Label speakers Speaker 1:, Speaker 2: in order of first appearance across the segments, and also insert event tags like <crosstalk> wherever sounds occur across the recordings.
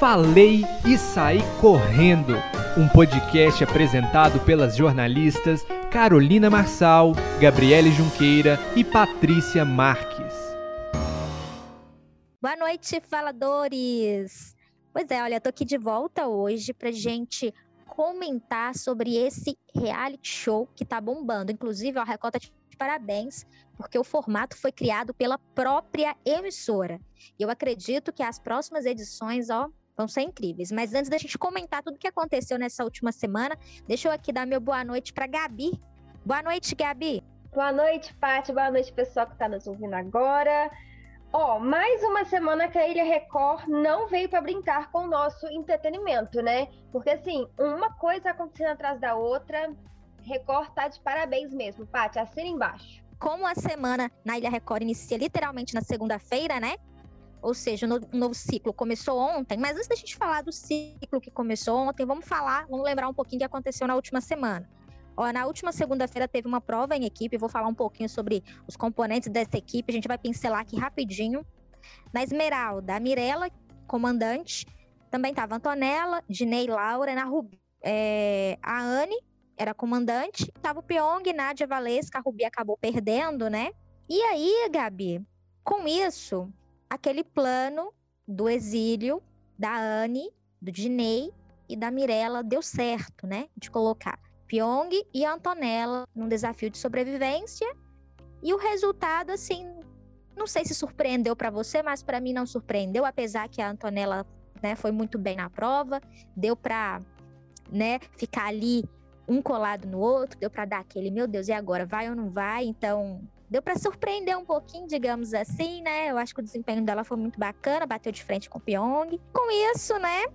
Speaker 1: Falei e Saí Correndo, um podcast apresentado pelas jornalistas Carolina Marçal, Gabriele Junqueira e Patrícia Marques.
Speaker 2: Boa noite, faladores! Pois é, olha, tô aqui de volta hoje pra gente comentar sobre esse reality show que tá bombando. Inclusive, a Record tá de parabéns, porque o formato foi criado pela própria emissora. E eu acredito que as próximas edições, ó, vão ser incríveis. Mas antes da gente comentar tudo o que aconteceu nessa última semana, deixa eu aqui dar meu boa noite para Gabi. Boa noite, Gabi.
Speaker 3: Boa noite, Paty. Boa noite, pessoal que está nos ouvindo agora. Ó, oh, mais uma semana que a Ilha Record não veio para brincar com o nosso entretenimento, né? Porque assim, uma coisa acontecendo atrás da outra, Record tá de parabéns mesmo, Paty, assina embaixo.
Speaker 2: Como a semana na Ilha Record inicia literalmente na segunda-feira, né? Ou seja, o um novo ciclo começou ontem, mas antes da gente falar do ciclo que começou ontem, vamos falar, vamos lembrar um pouquinho o que aconteceu na última semana. Ó, na última segunda-feira teve uma prova em equipe, vou falar um pouquinho sobre os componentes dessa equipe, a gente vai pincelar aqui rapidinho. Na Esmeralda, a Mirella, comandante, também estava Antonella, Dinei Laura, na Rubi, é, a Anne era comandante, tava o Pyong, Nádia Valesca, a Rubi acabou perdendo, né? E aí, Gabi, com isso, aquele plano do exílio da Anne, do Dinei e da Mirella deu certo, né? De colocar Pyong e Antonella num desafio de sobrevivência. E o resultado, assim, não sei se surpreendeu para você, mas para mim não surpreendeu, apesar que a Antonella né, foi muito bem na prova, deu para né, ficar ali um colado no outro, deu para dar aquele, meu Deus, e agora vai ou não vai? Então, deu para surpreender um pouquinho, digamos assim, né? Eu acho que o desempenho dela foi muito bacana, bateu de frente com o Pyong. Com isso, né?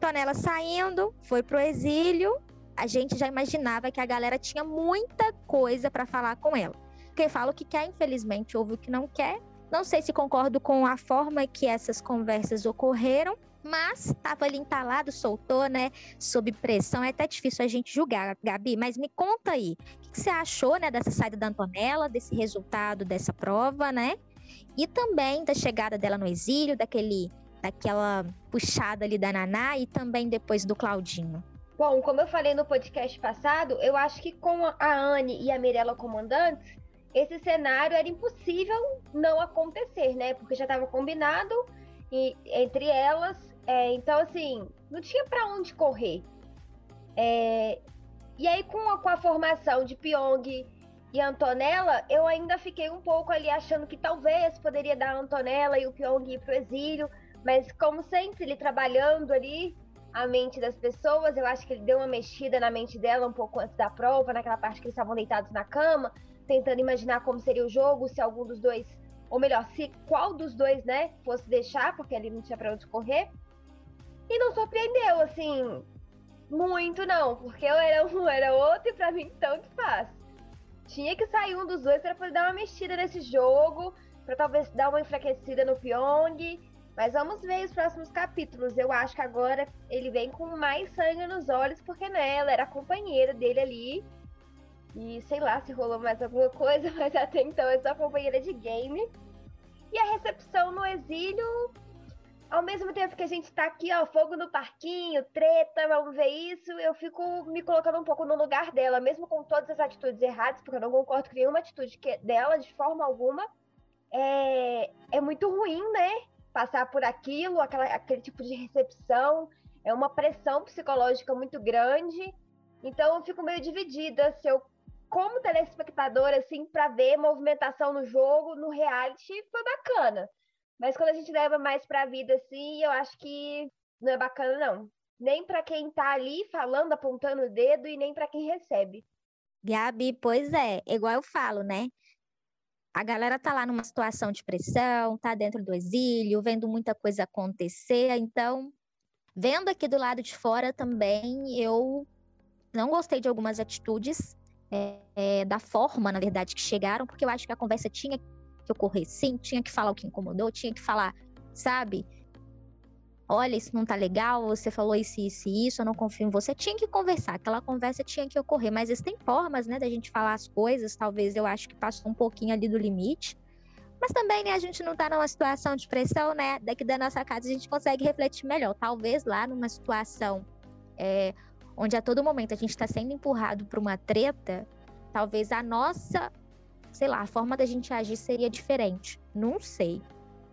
Speaker 2: Tonela saindo, foi pro exílio. A gente já imaginava que a galera tinha muita coisa para falar com ela. Quem fala o que quer, infelizmente, ouve o que não quer. Não sei se concordo com a forma que essas conversas ocorreram, mas estava ali entalado, soltou, né? Sob pressão. É até difícil a gente julgar, Gabi, mas me conta aí, o que você achou, né, dessa saída da Antonella, desse resultado dessa prova, né? E também da chegada dela no exílio, daquele, daquela puxada ali da Naná e também depois do Claudinho.
Speaker 3: Bom, como eu falei no podcast passado, eu acho que com a Anne e a Mirella comandantes, esse cenário era impossível não acontecer, né? Porque já estava combinado e, entre elas é, então, assim, não tinha para onde correr. É, e aí, com a, com a formação de Pyong e Antonella, eu ainda fiquei um pouco ali achando que talvez poderia dar a Antonella e o Pyong ir pro exílio, mas como sempre, ele trabalhando ali a mente das pessoas, eu acho que ele deu uma mexida na mente dela um pouco antes da prova, naquela parte que eles estavam deitados na cama, tentando imaginar como seria o jogo, se algum dos dois, ou melhor, se qual dos dois, né, fosse deixar, porque ali não tinha para onde correr. E não surpreendeu, assim, muito não, porque eu era um, era outro e pra mim tanto faz. Tinha que sair um dos dois para poder dar uma mexida nesse jogo, para talvez dar uma enfraquecida no Pyong. Mas vamos ver os próximos capítulos. Eu acho que agora ele vem com mais sangue nos olhos, porque né, ela era companheira dele ali. E sei lá se rolou mais alguma coisa, <laughs> mas até então é só companheira de game. E a recepção no exílio ao mesmo tempo que a gente tá aqui, ó, fogo no parquinho, treta, vamos ver isso, eu fico me colocando um pouco no lugar dela, mesmo com todas as atitudes erradas, porque eu não concordo com nenhuma atitude que, dela, de forma alguma. É, é muito ruim, né? Passar por aquilo, aquela, aquele tipo de recepção, é uma pressão psicológica muito grande. Então eu fico meio dividida se eu, como telespectadora, assim, para ver movimentação no jogo, no reality, foi bacana. Mas quando a gente leva mais pra vida, assim, eu acho que não é bacana, não. Nem para quem tá ali falando, apontando o dedo, e nem para quem recebe.
Speaker 2: Gabi, pois é, igual eu falo, né? A galera tá lá numa situação de pressão, tá dentro do exílio, vendo muita coisa acontecer, então, vendo aqui do lado de fora também, eu não gostei de algumas atitudes, é, é, da forma, na verdade, que chegaram, porque eu acho que a conversa tinha que ocorrer. Sim, tinha que falar o que incomodou, tinha que falar, sabe? Olha, isso não tá legal, você falou isso, isso e isso, eu não confio em você. Tinha que conversar, aquela conversa tinha que ocorrer. Mas existem formas, né, da gente falar as coisas. Talvez eu acho que passou um pouquinho ali do limite. Mas também, né, a gente não tá numa situação de pressão, né? Daqui da nossa casa a gente consegue refletir melhor. Talvez lá numa situação é, onde a todo momento a gente está sendo empurrado para uma treta, talvez a nossa, sei lá, a forma da gente agir seria diferente. Não sei,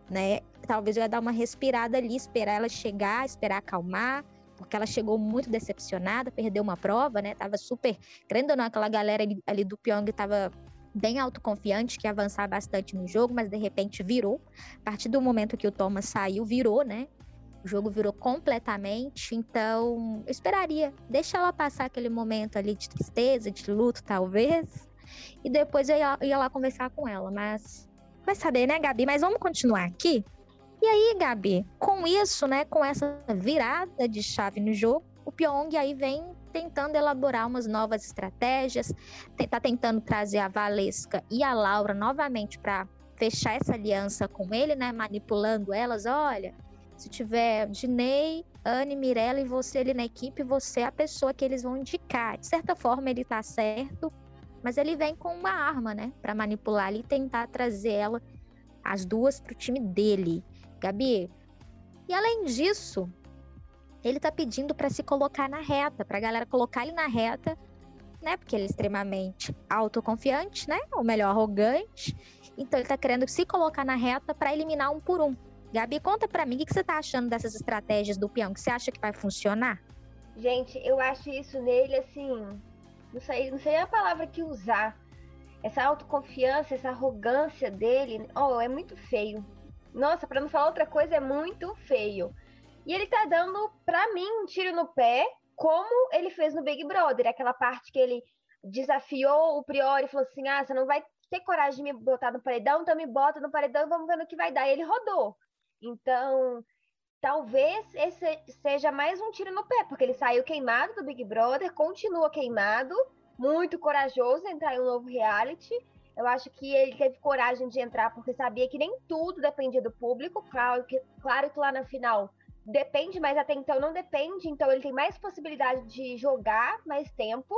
Speaker 2: né? Talvez eu ia dar uma respirada ali, esperar ela chegar, esperar acalmar, porque ela chegou muito decepcionada, perdeu uma prova, né? Tava super, crendo ou não, aquela galera ali, ali do Pyong tava bem autoconfiante, que ia avançar bastante no jogo, mas de repente virou. A partir do momento que o Thomas saiu, virou, né? O jogo virou completamente, então eu esperaria, deixa ela passar aquele momento ali de tristeza, de luto, talvez, e depois eu ia, ia lá conversar com ela, mas vai saber, né, Gabi? Mas vamos continuar aqui. E aí, Gabi, com isso, né, com essa virada de chave no jogo, o Pyong aí vem tentando elaborar umas novas estratégias, está tentando trazer a Valesca e a Laura novamente para fechar essa aliança com ele, né? Manipulando elas. Olha, se tiver Dinei, Anne, Mirella e você ali na equipe, você é a pessoa que eles vão indicar. De certa forma, ele está certo, mas ele vem com uma arma, né? Para manipular ali e tentar trazer ela, as duas, para o time dele. Gabi, e além disso, ele tá pedindo para se colocar na reta, para a galera colocar ele na reta, né? Porque ele é extremamente autoconfiante, né? Ou melhor, arrogante. Então ele tá querendo se colocar na reta para eliminar um por um. Gabi, conta para mim o que você tá achando dessas estratégias do peão, que você acha que vai funcionar?
Speaker 3: Gente, eu acho isso nele assim, não sei, não sei a palavra que usar. Essa autoconfiança, essa arrogância dele, oh, é muito feio. Nossa, para não falar outra coisa, é muito feio. E ele tá dando, pra mim, um tiro no pé, como ele fez no Big Brother, aquela parte que ele desafiou o Priori e falou assim: ah, você não vai ter coragem de me botar no paredão, então me bota no paredão vamos ver no que vai dar. E ele rodou. Então, talvez esse seja mais um tiro no pé, porque ele saiu queimado do Big Brother, continua queimado, muito corajoso entrar em um novo reality. Eu acho que ele teve coragem de entrar porque sabia que nem tudo dependia do público. Claro que, claro que lá na final depende, mas até então não depende, então ele tem mais possibilidade de jogar mais tempo.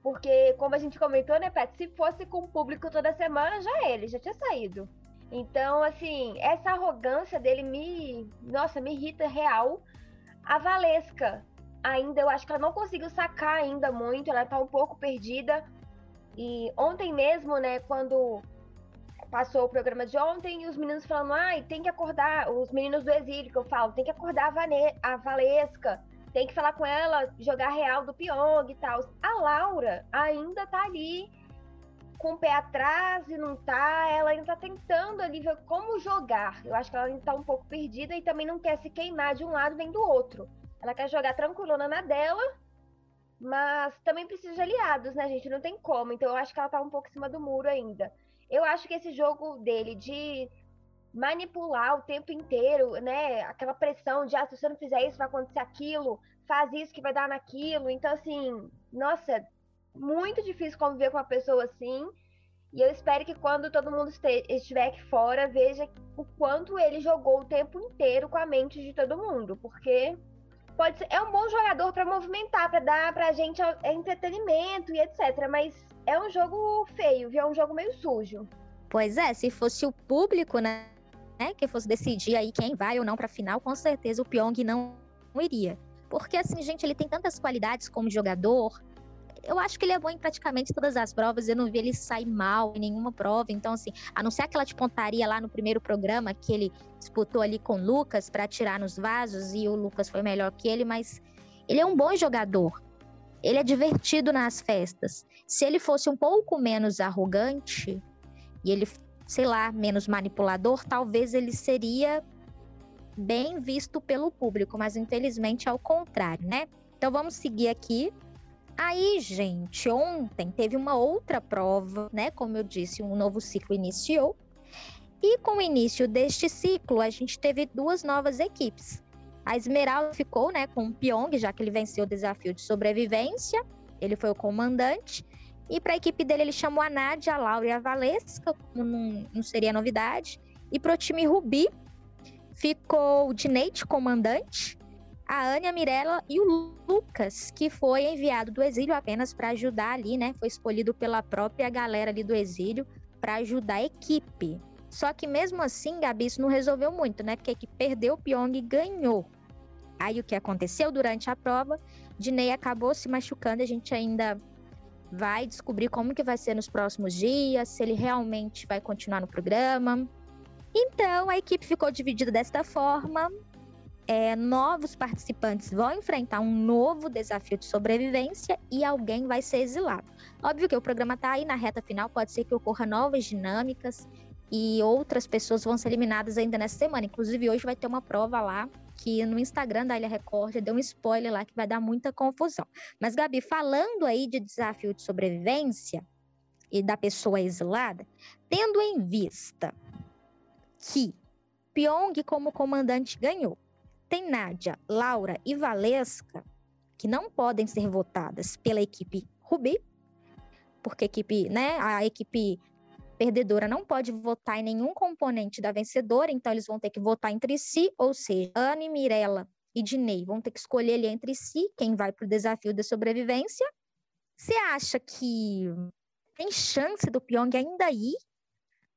Speaker 3: Porque, como a gente comentou, né, Pet, se fosse com o público toda semana, já ele, já tinha saído. Então, assim, essa arrogância dele me. Nossa, me irrita real. A Valesca, ainda, eu acho que ela não conseguiu sacar ainda muito, ela tá um pouco perdida. E ontem mesmo, né, quando passou o programa de ontem e os meninos falando, ai, tem que acordar, os meninos do exílio que eu falo, tem que acordar a, Vane a Valesca, tem que falar com ela, jogar real do Pyong e tal. A Laura ainda tá ali com o pé atrás e não tá, ela ainda tá tentando ali ver como jogar. Eu acho que ela ainda tá um pouco perdida e também não quer se queimar de um lado nem do outro. Ela quer jogar tranquilona na dela, mas também precisa de aliados, né, gente? Não tem como. Então eu acho que ela tá um pouco em cima do muro ainda. Eu acho que esse jogo dele de manipular o tempo inteiro, né? Aquela pressão de, ah, se você não fizer isso, vai acontecer aquilo, faz isso que vai dar naquilo. Então, assim, nossa, muito difícil conviver com uma pessoa assim. E eu espero que quando todo mundo estiver aqui fora, veja o quanto ele jogou o tempo inteiro com a mente de todo mundo. Porque pode ser, é um bom jogador para movimentar, para dar pra gente entretenimento e etc. Mas é um jogo feio, viu? É um jogo meio sujo.
Speaker 2: Pois é, se fosse o público, né, que fosse decidir aí quem vai ou não para final, com certeza o Pyong não iria. Porque assim, gente, ele tem tantas qualidades como jogador. Eu acho que ele é bom em praticamente todas as provas. Eu não vi ele sair mal em nenhuma prova. Então, assim, a não ser aquela de pontaria lá no primeiro programa que ele disputou ali com o Lucas para tirar nos vasos e o Lucas foi melhor que ele, mas ele é um bom jogador ele é divertido nas festas. Se ele fosse um pouco menos arrogante e ele, sei lá, menos manipulador, talvez ele seria bem visto pelo público, mas infelizmente é o contrário, né? Então vamos seguir aqui. Aí, gente, ontem teve uma outra prova, né? Como eu disse, um novo ciclo iniciou. E com o início deste ciclo, a gente teve duas novas equipes. A Esmeralda ficou né, com o Pyong, já que ele venceu o desafio de sobrevivência. Ele foi o comandante. E para a equipe dele, ele chamou a Nádia, a Laura e a Valesca, como não, não seria novidade. E para o time Rubi, ficou o Dinete, comandante, a Ania Mirella e o Lucas, que foi enviado do exílio apenas para ajudar ali, né? Foi escolhido pela própria galera ali do exílio para ajudar a equipe. Só que mesmo assim, Gabi, isso não resolveu muito, né? Porque que perdeu o Pyong e ganhou. Aí o que aconteceu durante a prova, Dinei acabou se machucando, a gente ainda vai descobrir como que vai ser nos próximos dias, se ele realmente vai continuar no programa. Então a equipe ficou dividida desta forma. É, novos participantes vão enfrentar um novo desafio de sobrevivência e alguém vai ser exilado. Óbvio que o programa está aí na reta final, pode ser que ocorra novas dinâmicas e outras pessoas vão ser eliminadas ainda nessa semana. Inclusive, hoje vai ter uma prova lá que no Instagram da Ilha Record já deu um spoiler lá que vai dar muita confusão. Mas, Gabi, falando aí de desafio de sobrevivência e da pessoa exilada, tendo em vista que Pyong, como comandante, ganhou, tem Nádia, Laura e Valesca, que não podem ser votadas pela equipe Rubi, porque a equipe, né, a equipe perdedora não pode votar em nenhum componente da vencedora, então eles vão ter que votar entre si, ou seja, Anne, Mirella e Dinei vão ter que escolher ali entre si quem vai para o desafio da sobrevivência. Você acha que tem chance do Pyong ainda ir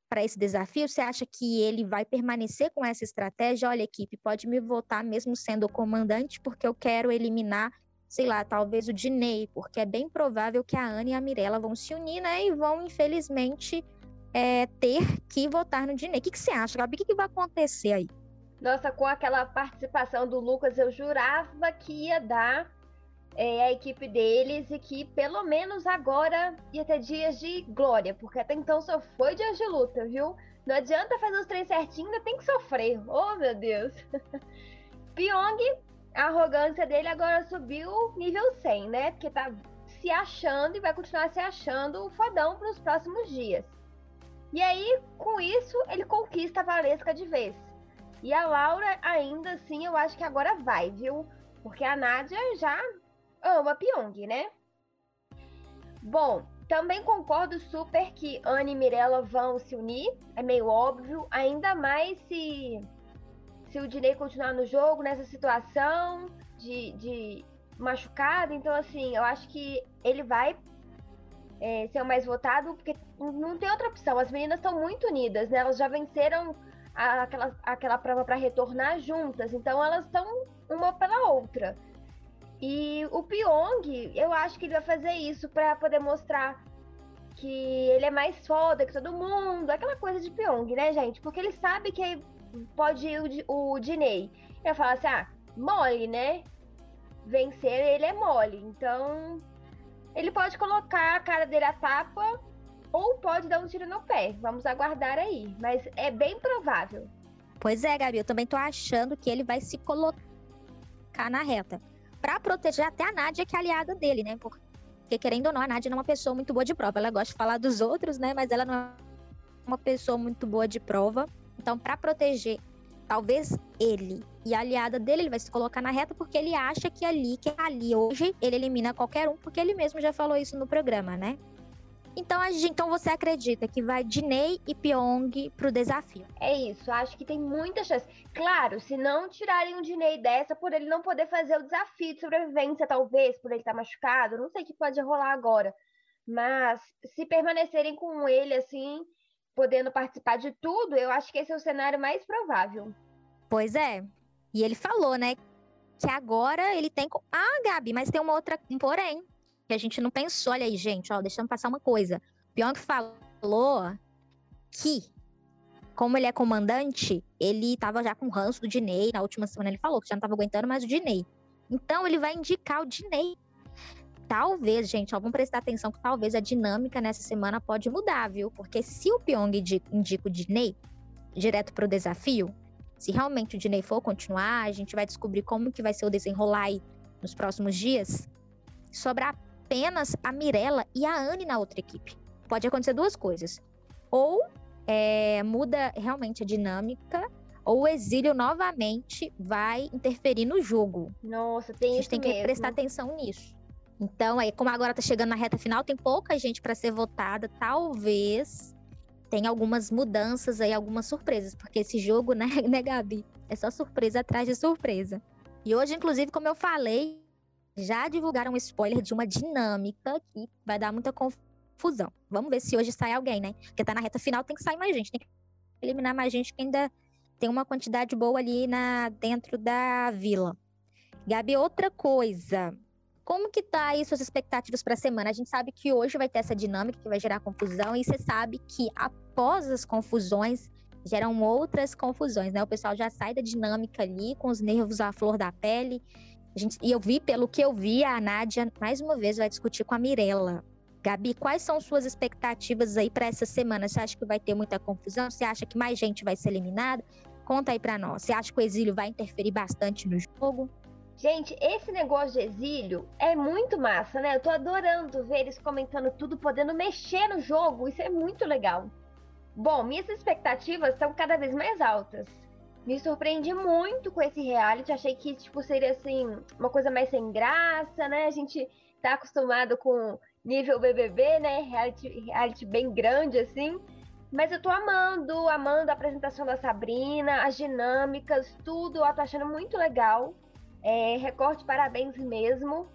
Speaker 2: para esse desafio? Você acha que ele vai permanecer com essa estratégia? Olha, equipe, pode me votar mesmo sendo o comandante, porque eu quero eliminar, sei lá, talvez o Dinei, porque é bem provável que a Anne e a Mirella vão se unir, né? E vão, infelizmente, é, ter que votar no Dinei. O que, que você acha, Gabi? O que, que vai acontecer aí?
Speaker 3: Nossa, com aquela participação do Lucas, eu jurava que ia dar é, a equipe deles e que pelo menos agora ia ter dias de glória, porque até então só foi dias de luta, viu? Não adianta fazer os três certinho, ainda tem que sofrer. Oh, meu Deus. <laughs> Pyong, a arrogância dele agora subiu nível 100, né? Porque tá se achando e vai continuar se achando fodão para os próximos dias. E aí, com isso, ele conquista a Valesca de vez. E a Laura, ainda assim, eu acho que agora vai, viu? Porque a Nádia já ama Pyong, né? Bom, também concordo super que Anne e Mirella vão se unir, é meio óbvio, ainda mais se, se o Dinei continuar no jogo nessa situação de, de machucado. Então, assim, eu acho que ele vai é, ser o mais votado, porque não tem outra opção. As meninas estão muito unidas, né? Elas já venceram a, aquela, aquela prova para retornar juntas, então elas estão uma pela outra. E o Pyong, eu acho que ele vai fazer isso para poder mostrar que ele é mais foda que todo mundo, aquela coisa de Pyong, né, gente? Porque ele sabe que pode ir o, Dinei. Ele vai falar assim: ah, mole, né? Vencer ele é mole. Então, ele pode colocar a cara dele a tapa ou pode dar um tiro no pé. Vamos aguardar aí. Mas é bem provável.
Speaker 2: Pois é, Gabi, eu também tô achando que ele vai se colocar na reta. Para proteger até a Nádia, que é aliada dele, né? Porque, querendo ou não, a Nádia não é uma pessoa muito boa de prova. Ela gosta de falar dos outros, né? Mas ela não é uma pessoa muito boa de prova. Então, para proteger talvez ele e a aliada dele, ele vai se colocar na reta porque ele acha que ali, que ali hoje, ele elimina qualquer um, porque ele mesmo já falou isso no programa, né? Então, a gente, então você acredita que vai Dinei e Pyong pro desafio?
Speaker 3: É isso, acho que tem muita chance. Claro, se não tirarem o Dinei dessa, por ele não poder fazer o desafio de sobrevivência, talvez, por ele estar tá machucado, não sei o que pode rolar agora. Mas se permanecerem com ele assim, podendo participar de tudo, eu acho que esse é o cenário mais provável.
Speaker 2: Pois é. E ele falou, né, que agora ele tem. Ah, Gabi, mas tem uma outra. Um porém. Que a gente não pensou. Olha aí, gente, ó, deixando passar uma coisa. Pyong falou que, como ele é comandante, ele tava já com o ranço do Dinei. Na última semana ele falou que já não tava aguentando mais o Dinei. Então ele vai indicar o Dinei talvez, gente, ó, vamos prestar atenção que talvez a dinâmica nessa semana pode mudar, viu? Porque se o Pyong indica o Dinei direto para o desafio, se realmente o Dinei for continuar, a gente vai descobrir como que vai ser o desenrolar aí nos próximos dias. Sobra apenas a Mirella e a Anne na outra equipe. Pode acontecer duas coisas. Ou é, muda realmente a dinâmica, ou o exílio novamente vai interferir no jogo.
Speaker 3: Nossa, tem A gente
Speaker 2: tem
Speaker 3: que
Speaker 2: prestar atenção nisso. Então, aí, como agora tá chegando na reta final, tem pouca gente para ser votada, talvez tenha algumas mudanças aí, algumas surpresas, porque esse jogo, <laughs> né, né, Gabi? É só surpresa atrás de surpresa. E hoje, inclusive, como eu falei, já divulgaram um spoiler de uma dinâmica que vai dar muita confusão. Vamos ver se hoje sai alguém, né? Porque tá na reta final, tem que sair mais gente. Tem eliminar mais gente que ainda tem uma quantidade boa ali na dentro da vila. Gabi, outra coisa. Como que tá aí suas expectativas para a semana? A gente sabe que hoje vai ter essa dinâmica que vai gerar confusão e você sabe que após as confusões geram outras confusões, né? O pessoal já sai da dinâmica ali com os nervos à flor da pele. Gente, e eu vi, pelo que eu vi, a Nádia mais uma vez vai discutir com a Mirella. Gabi, quais são suas expectativas aí para essa semana? Você acha que vai ter muita confusão? Você acha que mais gente vai ser eliminada? Conta aí para nós. Você acha que o exílio vai interferir bastante no jogo?
Speaker 3: Gente, esse negócio de exílio é muito massa, né? Eu tô adorando ver eles comentando tudo, podendo mexer no jogo. Isso é muito legal. Bom, minhas expectativas estão cada vez mais altas. Me surpreendi muito com esse reality. Achei que tipo seria assim uma coisa mais sem graça, né? A gente tá acostumado com nível BBB, né? Reality, reality bem grande assim. Mas eu tô amando, amando a apresentação da Sabrina, as dinâmicas, tudo. Eu tô achando muito legal. É, recorte, parabéns mesmo.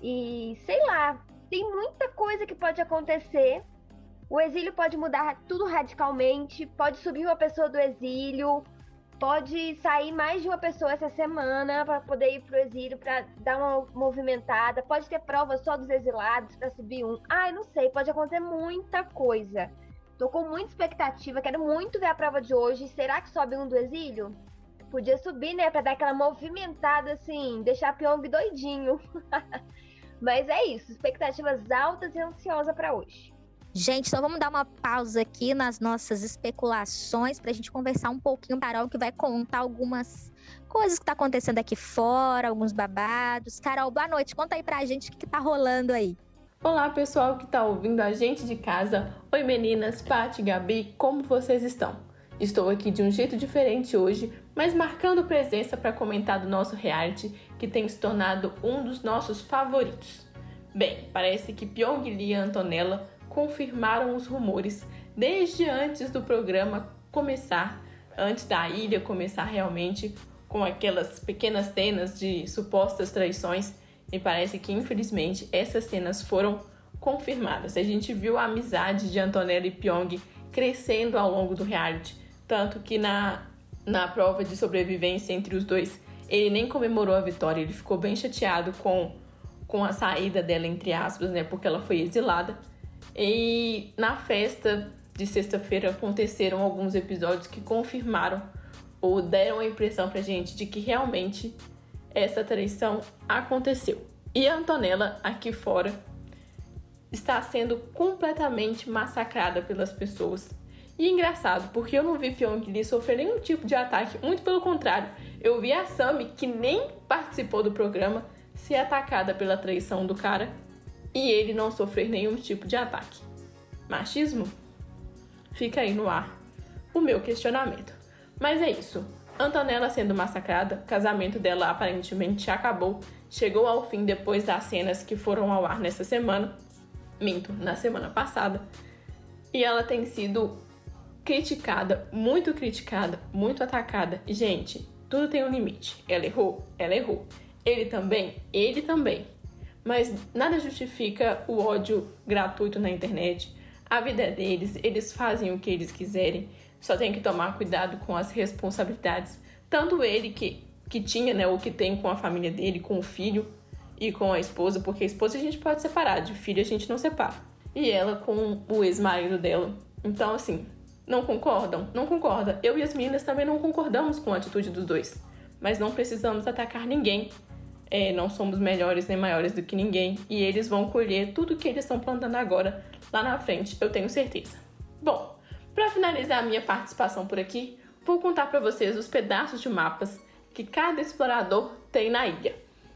Speaker 3: E sei lá, tem muita coisa que pode acontecer. O exílio pode mudar tudo radicalmente, pode subir uma pessoa do exílio, pode sair mais de uma pessoa essa semana para poder ir pro exílio, para dar uma movimentada, pode ter prova só dos exilados para subir um. Ai, não sei, pode acontecer muita coisa. Tô com muita expectativa, quero muito ver a prova de hoje. Será que sobe um do exílio? Podia subir, né? Pra dar aquela movimentada assim, deixar a Pyong doidinho. <laughs> Mas é isso, expectativas altas e ansiosa para hoje.
Speaker 2: Gente, então vamos dar uma pausa aqui nas nossas especulações para a gente conversar um pouquinho. Carol que vai contar algumas coisas que tá acontecendo aqui fora, alguns babados. Carol, boa noite. Conta aí pra gente o que, que tá rolando aí.
Speaker 4: Olá, pessoal que tá ouvindo a gente de casa. Oi, meninas, Paty, Gabi, como vocês estão? Estou aqui de um jeito diferente hoje, mas marcando presença para comentar do nosso reality que tem se tornado um dos nossos favoritos. Bem, parece que Pyong Lee e Antonella confirmaram os rumores desde antes do programa começar, antes da ilha começar realmente, com aquelas pequenas cenas de supostas traições, e parece que infelizmente essas cenas foram confirmadas. A gente viu a amizade de Antonella e Pyong crescendo ao longo do reality tanto que na, na prova de sobrevivência entre os dois, ele nem comemorou a vitória, ele ficou bem chateado com, com a saída dela, entre aspas, né? Porque ela foi exilada. E na festa de sexta-feira aconteceram alguns episódios que confirmaram ou deram a impressão pra gente de que realmente essa traição aconteceu. E a Antonella, aqui fora, está sendo completamente massacrada pelas pessoas. E engraçado, porque eu não vi Pyong Lee sofrer nenhum tipo de ataque, muito pelo contrário, eu vi a Sami, que nem participou do programa, ser atacada pela traição do cara e ele não sofrer nenhum tipo de ataque. Machismo? Fica aí no ar o meu questionamento. Mas é isso. Antonella sendo massacrada, casamento dela aparentemente acabou, chegou ao fim depois das cenas que foram ao ar nessa semana, minto, na semana passada, e ela tem sido criticada, muito criticada, muito atacada. Gente, tudo tem um limite. Ela errou, ela errou. Ele também, ele também. Mas nada justifica o ódio gratuito na internet. A vida é deles, eles fazem o que eles quiserem. Só tem que tomar cuidado com as responsabilidades. Tanto ele que, que tinha, né, o que tem com a família dele, com o filho e com a esposa, porque a esposa a gente pode separar, de filho a gente não separa. E ela com o ex-marido dela. Então, assim, não concordam? Não concorda. Eu e as meninas também não concordamos com a atitude dos dois. Mas não precisamos atacar ninguém. É, não somos melhores nem maiores do que ninguém. E eles vão colher tudo que eles estão plantando agora lá na frente, eu tenho certeza. Bom, para finalizar a minha participação por aqui, vou contar para vocês os pedaços de mapas que cada explorador tem na ilha.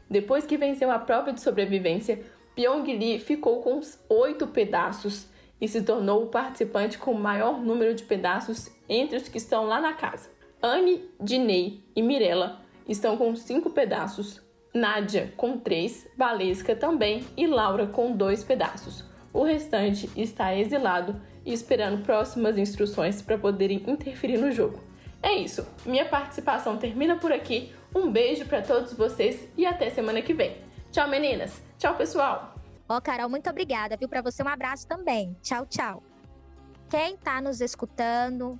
Speaker 4: Depois que venceu a prova de sobrevivência, Pyong Lee ficou com os oito pedaços e se tornou o participante com o maior número de pedaços entre os que estão lá na casa. Anne, Dinei e Mirella estão com cinco pedaços, Nádia com três, Valesca também e Laura com dois pedaços. O restante está exilado e esperando próximas instruções para poderem interferir no jogo. É isso, minha participação termina por aqui. Um beijo para todos vocês e até semana que vem. Tchau, meninas! Tchau, pessoal!
Speaker 2: Ó, oh, Carol, muito obrigada, viu? Para você um abraço também. Tchau, tchau. Quem tá nos escutando,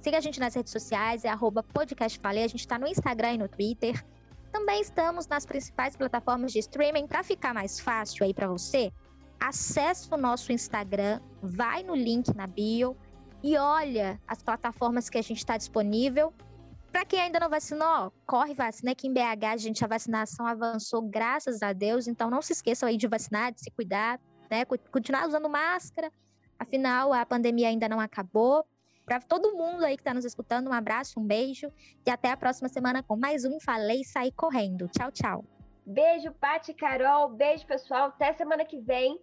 Speaker 2: Siga a gente nas redes sociais, é arroba. A gente está no Instagram e no Twitter. Também estamos nas principais plataformas de streaming. Para ficar mais fácil aí para você, acesse o nosso Instagram, vai no link na bio e olha as plataformas que a gente está disponível. Para quem ainda não vacinou, corre vacina. Aqui em BH, a gente, a vacinação avançou, graças a Deus. Então, não se esqueçam aí de vacinar, de se cuidar, né? Continuar usando máscara. Afinal, a pandemia ainda não acabou. Para todo mundo aí que está nos escutando, um abraço, um beijo e até a próxima semana com mais um Falei Sair Correndo. Tchau, tchau.
Speaker 3: Beijo, Pati Carol. Beijo, pessoal. Até semana que vem,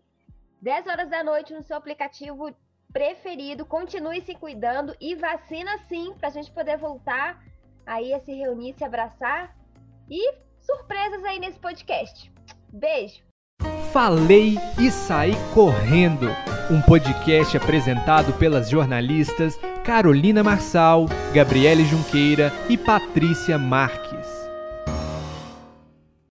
Speaker 3: 10 horas da noite, no seu aplicativo preferido. Continue se cuidando e vacina sim, para a gente poder voltar aí a se reunir, se abraçar. E surpresas aí nesse podcast. Beijo.
Speaker 1: Falei e saí correndo. Um podcast apresentado pelas jornalistas Carolina Marçal, Gabriele Junqueira e Patrícia Marques.